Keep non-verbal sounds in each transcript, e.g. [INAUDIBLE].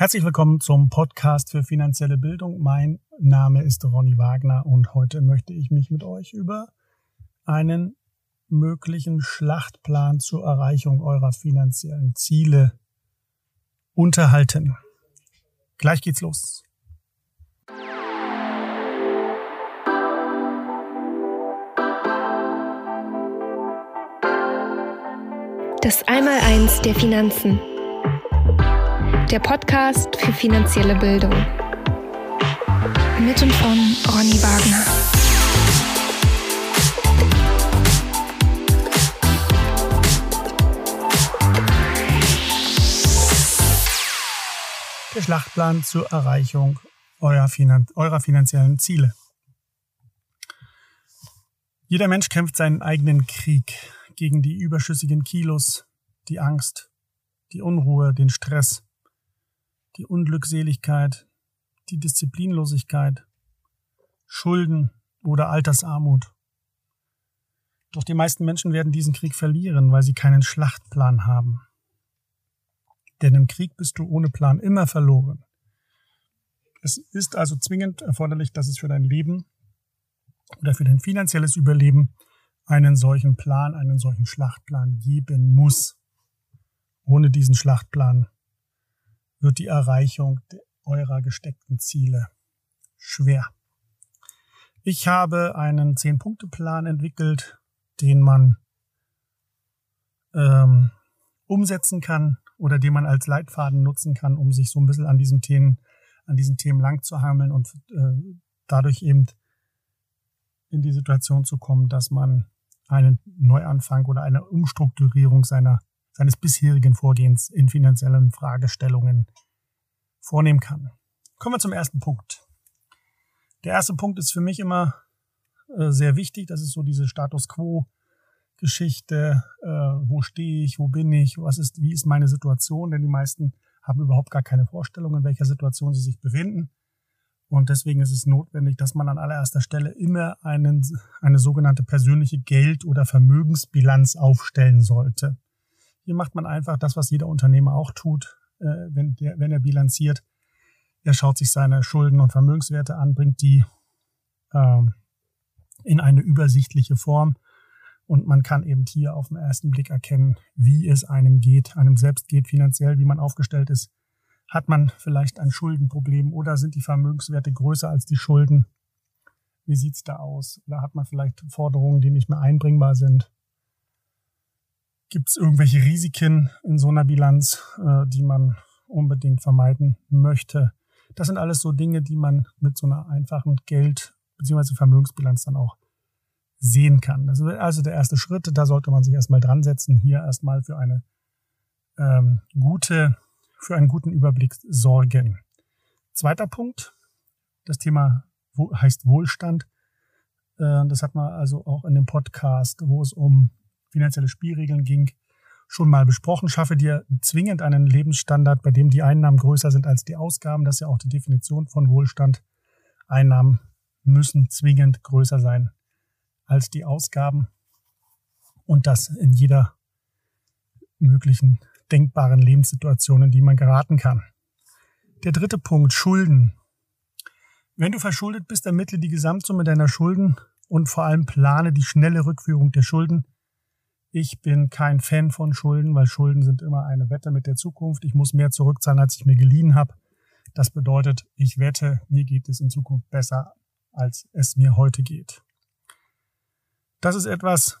Herzlich willkommen zum Podcast für finanzielle Bildung. Mein Name ist Ronny Wagner und heute möchte ich mich mit euch über einen möglichen Schlachtplan zur Erreichung eurer finanziellen Ziele unterhalten. Gleich geht's los. Das Einmaleins der Finanzen der Podcast für finanzielle Bildung. Mit und von Ronny Wagner. Der Schlachtplan zur Erreichung eurer, Finan eurer finanziellen Ziele. Jeder Mensch kämpft seinen eigenen Krieg gegen die überschüssigen Kilos, die Angst, die Unruhe, den Stress, die Unglückseligkeit, die Disziplinlosigkeit, Schulden oder Altersarmut. Doch die meisten Menschen werden diesen Krieg verlieren, weil sie keinen Schlachtplan haben. Denn im Krieg bist du ohne Plan immer verloren. Es ist also zwingend erforderlich, dass es für dein Leben oder für dein finanzielles Überleben einen solchen Plan, einen solchen Schlachtplan geben muss. Ohne diesen Schlachtplan wird die Erreichung eurer gesteckten Ziele schwer. Ich habe einen Zehn-Punkte-Plan entwickelt, den man ähm, umsetzen kann oder den man als Leitfaden nutzen kann, um sich so ein bisschen an diesen Themen, an diesen Themen lang zu hangeln und äh, dadurch eben in die Situation zu kommen, dass man einen Neuanfang oder eine Umstrukturierung seiner seines bisherigen Vorgehens in finanziellen Fragestellungen vornehmen kann. Kommen wir zum ersten Punkt. Der erste Punkt ist für mich immer äh, sehr wichtig. Das ist so diese Status Quo Geschichte. Äh, wo stehe ich? Wo bin ich? Was ist, wie ist meine Situation? Denn die meisten haben überhaupt gar keine Vorstellung, in welcher Situation sie sich befinden. Und deswegen ist es notwendig, dass man an allererster Stelle immer einen, eine sogenannte persönliche Geld- oder Vermögensbilanz aufstellen sollte. Hier macht man einfach das, was jeder Unternehmer auch tut, äh, wenn, der, wenn er bilanziert. Er schaut sich seine Schulden und Vermögenswerte an, bringt die ähm, in eine übersichtliche Form und man kann eben hier auf den ersten Blick erkennen, wie es einem geht, einem selbst geht finanziell, wie man aufgestellt ist. Hat man vielleicht ein Schuldenproblem oder sind die Vermögenswerte größer als die Schulden? Wie sieht's da aus? Oder hat man vielleicht Forderungen, die nicht mehr einbringbar sind? Gibt es irgendwelche Risiken in so einer Bilanz, äh, die man unbedingt vermeiden möchte? Das sind alles so Dinge, die man mit so einer einfachen Geld- bzw. Vermögensbilanz dann auch sehen kann. Das ist also der erste Schritt. Da sollte man sich erstmal dran setzen, hier erstmal für eine ähm, gute, für einen guten Überblick sorgen. Zweiter Punkt, das Thema heißt Wohlstand. Äh, das hat man also auch in dem Podcast, wo es um finanzielle Spielregeln ging, schon mal besprochen. Schaffe dir zwingend einen Lebensstandard, bei dem die Einnahmen größer sind als die Ausgaben. Das ist ja auch die Definition von Wohlstand. Einnahmen müssen zwingend größer sein als die Ausgaben. Und das in jeder möglichen denkbaren Lebenssituation, in die man geraten kann. Der dritte Punkt, Schulden. Wenn du verschuldet bist, ermittle die Gesamtsumme deiner Schulden und vor allem plane die schnelle Rückführung der Schulden ich bin kein Fan von Schulden, weil Schulden sind immer eine Wette mit der Zukunft. Ich muss mehr zurückzahlen, als ich mir geliehen habe. Das bedeutet, ich wette, mir geht es in Zukunft besser, als es mir heute geht. Das ist etwas,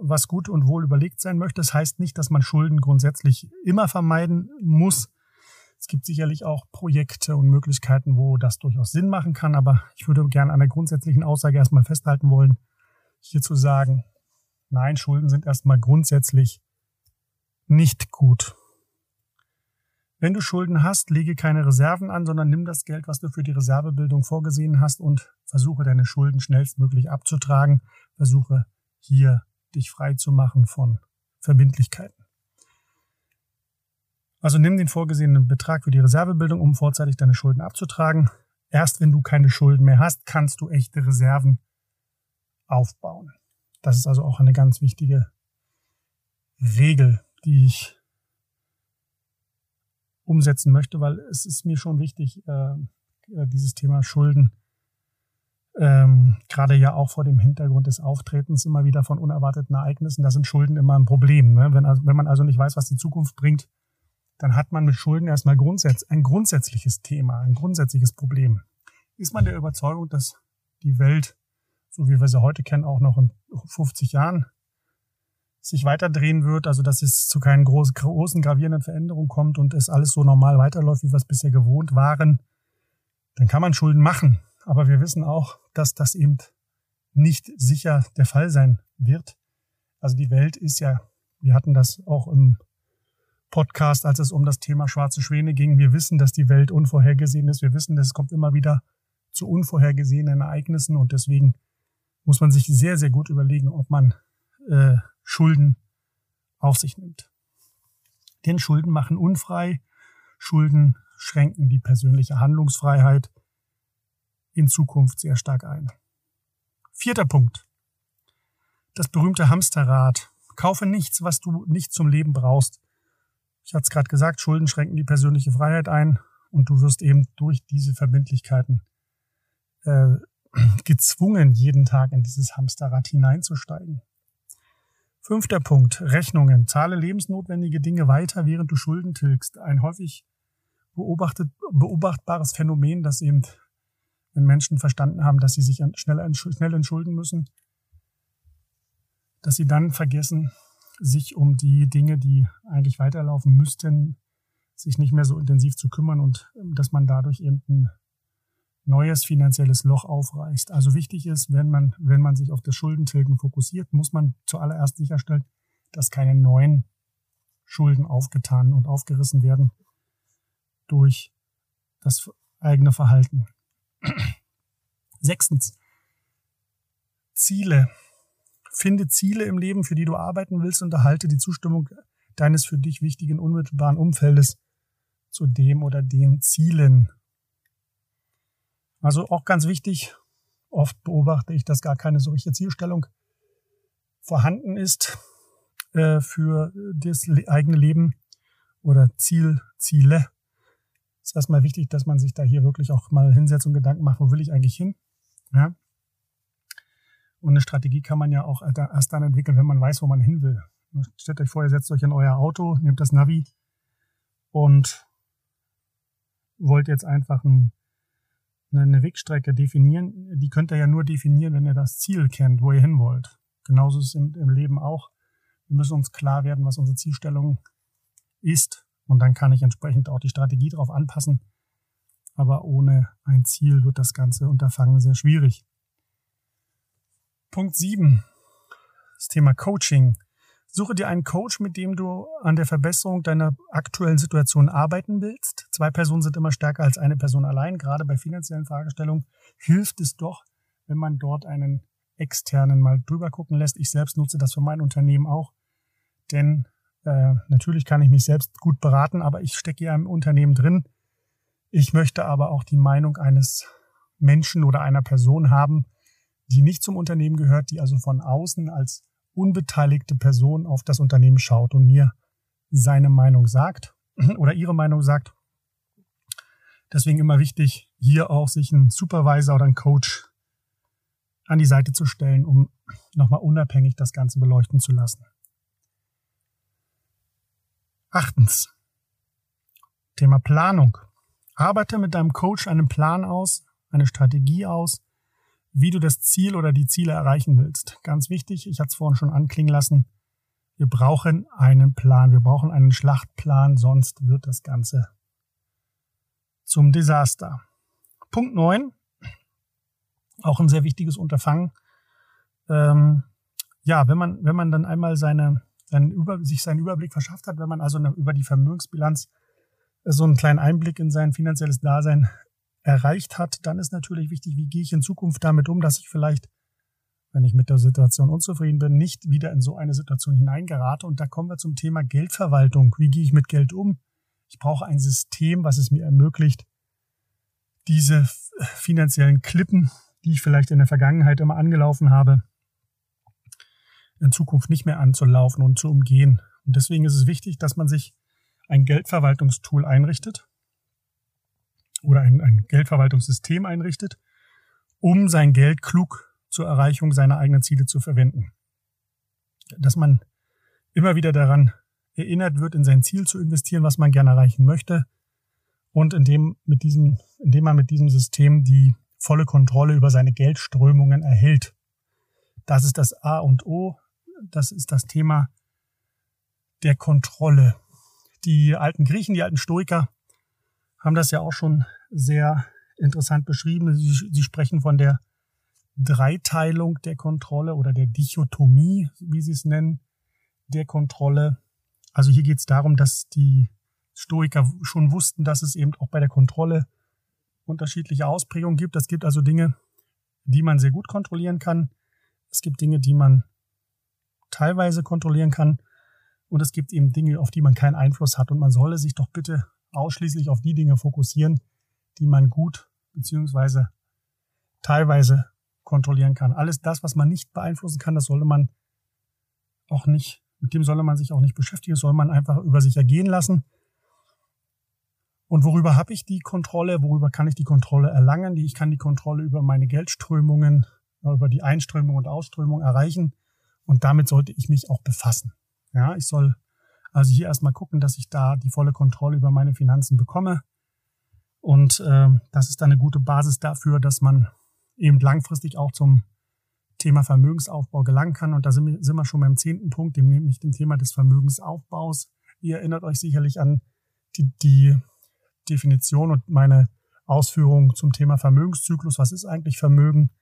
was gut und wohl überlegt sein möchte. Das heißt nicht, dass man Schulden grundsätzlich immer vermeiden muss. Es gibt sicherlich auch Projekte und Möglichkeiten, wo das durchaus Sinn machen kann, aber ich würde gerne an der grundsätzlichen Aussage erstmal festhalten wollen, hier zu sagen, Nein, Schulden sind erstmal grundsätzlich nicht gut. Wenn du Schulden hast, lege keine Reserven an, sondern nimm das Geld, was du für die Reservebildung vorgesehen hast und versuche deine Schulden schnellstmöglich abzutragen. Versuche hier dich frei zu machen von Verbindlichkeiten. Also nimm den vorgesehenen Betrag für die Reservebildung, um vorzeitig deine Schulden abzutragen. Erst wenn du keine Schulden mehr hast, kannst du echte Reserven aufbauen. Das ist also auch eine ganz wichtige Regel, die ich umsetzen möchte, weil es ist mir schon wichtig, äh, äh, dieses Thema Schulden, ähm, gerade ja auch vor dem Hintergrund des Auftretens immer wieder von unerwarteten Ereignissen, da sind Schulden immer ein Problem. Ne? Wenn, wenn man also nicht weiß, was die Zukunft bringt, dann hat man mit Schulden erstmal grundsätz ein grundsätzliches Thema, ein grundsätzliches Problem. Ist man der Überzeugung, dass die Welt, so wie wir sie heute kennen, auch noch in 50 Jahren sich weiterdrehen wird, also dass es zu keinen großen, großen gravierenden Veränderungen kommt und es alles so normal weiterläuft, wie wir es bisher gewohnt waren, dann kann man Schulden machen. Aber wir wissen auch, dass das eben nicht sicher der Fall sein wird. Also die Welt ist ja, wir hatten das auch im Podcast, als es um das Thema schwarze Schwäne ging. Wir wissen, dass die Welt unvorhergesehen ist. Wir wissen, dass es kommt immer wieder zu unvorhergesehenen Ereignissen und deswegen muss man sich sehr, sehr gut überlegen, ob man äh, Schulden auf sich nimmt. Denn Schulden machen unfrei, Schulden schränken die persönliche Handlungsfreiheit in Zukunft sehr stark ein. Vierter Punkt. Das berühmte Hamsterrad. Kaufe nichts, was du nicht zum Leben brauchst. Ich hatte es gerade gesagt, Schulden schränken die persönliche Freiheit ein und du wirst eben durch diese Verbindlichkeiten äh, gezwungen, jeden Tag in dieses Hamsterrad hineinzusteigen. Fünfter Punkt, Rechnungen. Zahle lebensnotwendige Dinge weiter, während du Schulden tilgst. Ein häufig beobachtet, beobachtbares Phänomen, das eben, wenn Menschen verstanden haben, dass sie sich schnell, schnell entschulden müssen, dass sie dann vergessen, sich um die Dinge, die eigentlich weiterlaufen müssten, sich nicht mehr so intensiv zu kümmern und ähm, dass man dadurch eben ein neues finanzielles Loch aufreißt. Also wichtig ist, wenn man, wenn man sich auf das Schuldentilgen fokussiert, muss man zuallererst sicherstellen, dass keine neuen Schulden aufgetan und aufgerissen werden durch das eigene Verhalten. [CLEARS THROAT] Sechstens. Ziele. Finde Ziele im Leben, für die du arbeiten willst und erhalte die Zustimmung deines für dich wichtigen unmittelbaren Umfeldes zu dem oder den Zielen. Also auch ganz wichtig, oft beobachte ich, dass gar keine so richtige Zielstellung vorhanden ist äh, für das eigene Leben oder Ziel, Ziele. Es ist erstmal wichtig, dass man sich da hier wirklich auch mal hinsetzt und Gedanken macht, wo will ich eigentlich hin? Ja? Und eine Strategie kann man ja auch erst dann entwickeln, wenn man weiß, wo man hin will. Stellt euch vor, ihr setzt euch in euer Auto, nehmt das Navi und wollt jetzt einfach ein eine Wegstrecke definieren, die könnt ihr ja nur definieren, wenn ihr das Ziel kennt, wo ihr hin wollt. Genauso ist es im, im Leben auch. Wir müssen uns klar werden, was unsere Zielstellung ist. Und dann kann ich entsprechend auch die Strategie darauf anpassen. Aber ohne ein Ziel wird das ganze Unterfangen sehr schwierig. Punkt 7. Das Thema Coaching. Suche dir einen Coach, mit dem du an der Verbesserung deiner aktuellen Situation arbeiten willst. Zwei Personen sind immer stärker als eine Person allein. Gerade bei finanziellen Fragestellungen hilft es doch, wenn man dort einen externen mal drüber gucken lässt. Ich selbst nutze das für mein Unternehmen auch, denn äh, natürlich kann ich mich selbst gut beraten, aber ich stecke ja im Unternehmen drin. Ich möchte aber auch die Meinung eines Menschen oder einer Person haben, die nicht zum Unternehmen gehört, die also von außen als unbeteiligte Person auf das Unternehmen schaut und mir seine Meinung sagt [CLEARS THROAT] oder ihre Meinung sagt. Deswegen immer wichtig, hier auch sich einen Supervisor oder einen Coach an die Seite zu stellen, um nochmal unabhängig das Ganze beleuchten zu lassen. Achtens. Thema Planung. Arbeite mit deinem Coach einen Plan aus, eine Strategie aus, wie du das Ziel oder die Ziele erreichen willst. Ganz wichtig, ich hatte es vorhin schon anklingen lassen, wir brauchen einen Plan, wir brauchen einen Schlachtplan, sonst wird das Ganze zum Desaster. Punkt 9, auch ein sehr wichtiges Unterfangen. Ähm, ja, wenn man, wenn man dann einmal seine, seinen Über, sich seinen Überblick verschafft hat, wenn man also eine, über die Vermögensbilanz so einen kleinen Einblick in sein finanzielles Dasein erreicht hat, dann ist natürlich wichtig, wie gehe ich in Zukunft damit um, dass ich vielleicht, wenn ich mit der Situation unzufrieden bin, nicht wieder in so eine Situation hineingerate. Und da kommen wir zum Thema Geldverwaltung. Wie gehe ich mit Geld um? Ich brauche ein System, was es mir ermöglicht, diese finanziellen Klippen, die ich vielleicht in der Vergangenheit immer angelaufen habe, in Zukunft nicht mehr anzulaufen und zu umgehen. Und deswegen ist es wichtig, dass man sich ein Geldverwaltungstool einrichtet oder ein, ein Geldverwaltungssystem einrichtet, um sein Geld klug zur Erreichung seiner eigenen Ziele zu verwenden. Dass man immer wieder daran erinnert wird, in sein Ziel zu investieren, was man gerne erreichen möchte und indem, mit diesem, indem man mit diesem System die volle Kontrolle über seine Geldströmungen erhält. Das ist das A und O. Das ist das Thema der Kontrolle. Die alten Griechen, die alten Stoiker haben das ja auch schon sehr interessant beschrieben. Sie, sie sprechen von der Dreiteilung der Kontrolle oder der Dichotomie, wie sie es nennen, der Kontrolle. Also hier geht es darum, dass die Stoiker schon wussten, dass es eben auch bei der Kontrolle unterschiedliche Ausprägungen gibt. Es gibt also Dinge, die man sehr gut kontrollieren kann. Es gibt Dinge, die man teilweise kontrollieren kann. Und es gibt eben Dinge, auf die man keinen Einfluss hat. Und man solle sich doch bitte ausschließlich auf die Dinge fokussieren, die man gut beziehungsweise teilweise kontrollieren kann. Alles das, was man nicht beeinflussen kann, das sollte man auch nicht, mit dem solle man sich auch nicht beschäftigen, das soll man einfach über sich ergehen lassen. Und worüber habe ich die Kontrolle? Worüber kann ich die Kontrolle erlangen? Ich kann die Kontrolle über meine Geldströmungen, über die Einströmung und Ausströmung erreichen. Und damit sollte ich mich auch befassen. Ja, ich soll also hier erstmal gucken, dass ich da die volle Kontrolle über meine Finanzen bekomme. Und äh, das ist dann eine gute Basis dafür, dass man eben langfristig auch zum Thema Vermögensaufbau gelangen kann. Und da sind wir, sind wir schon beim zehnten Punkt, dem nämlich dem Thema des Vermögensaufbaus. Ihr erinnert euch sicherlich an die, die Definition und meine Ausführungen zum Thema Vermögenszyklus. Was ist eigentlich Vermögen?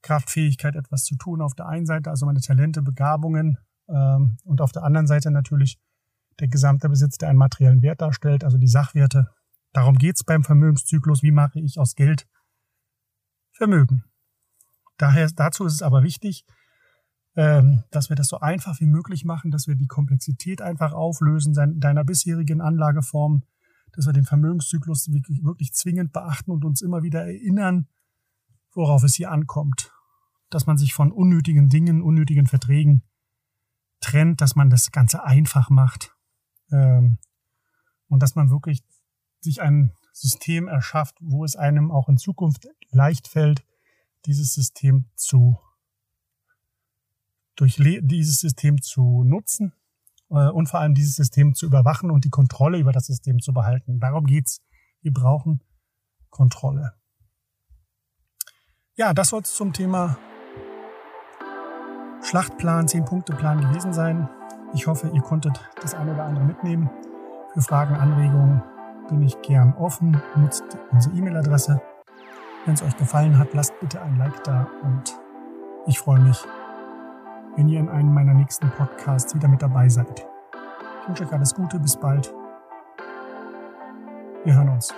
Kraftfähigkeit, etwas zu tun auf der einen Seite, also meine Talente, Begabungen ähm, und auf der anderen Seite natürlich der gesamte Besitz, der einen materiellen Wert darstellt, also die Sachwerte. Darum geht's beim Vermögenszyklus. Wie mache ich aus Geld Vermögen? Daher, dazu ist es aber wichtig, ähm, dass wir das so einfach wie möglich machen, dass wir die Komplexität einfach auflösen deiner bisherigen Anlageform, dass wir den Vermögenszyklus wirklich, zwingend beachten und uns immer wieder erinnern, worauf es hier ankommt. Dass man sich von unnötigen Dingen, unnötigen Verträgen trennt, dass man das Ganze einfach macht ähm, und dass man wirklich sich ein System erschafft, wo es einem auch in Zukunft leicht fällt, dieses System zu durch dieses System zu nutzen äh, und vor allem dieses System zu überwachen und die Kontrolle über das System zu behalten. Darum geht's. Wir brauchen Kontrolle. Ja, das soll es zum Thema Schlachtplan, 10-Punkte-Plan gewesen sein. Ich hoffe, ihr konntet das eine oder andere mitnehmen. Für Fragen, Anregungen bin ich gern offen. Nutzt unsere E-Mail-Adresse. Wenn es euch gefallen hat, lasst bitte ein Like da und ich freue mich, wenn ihr in einem meiner nächsten Podcasts wieder mit dabei seid. Ich wünsche euch alles Gute, bis bald. Wir hören uns.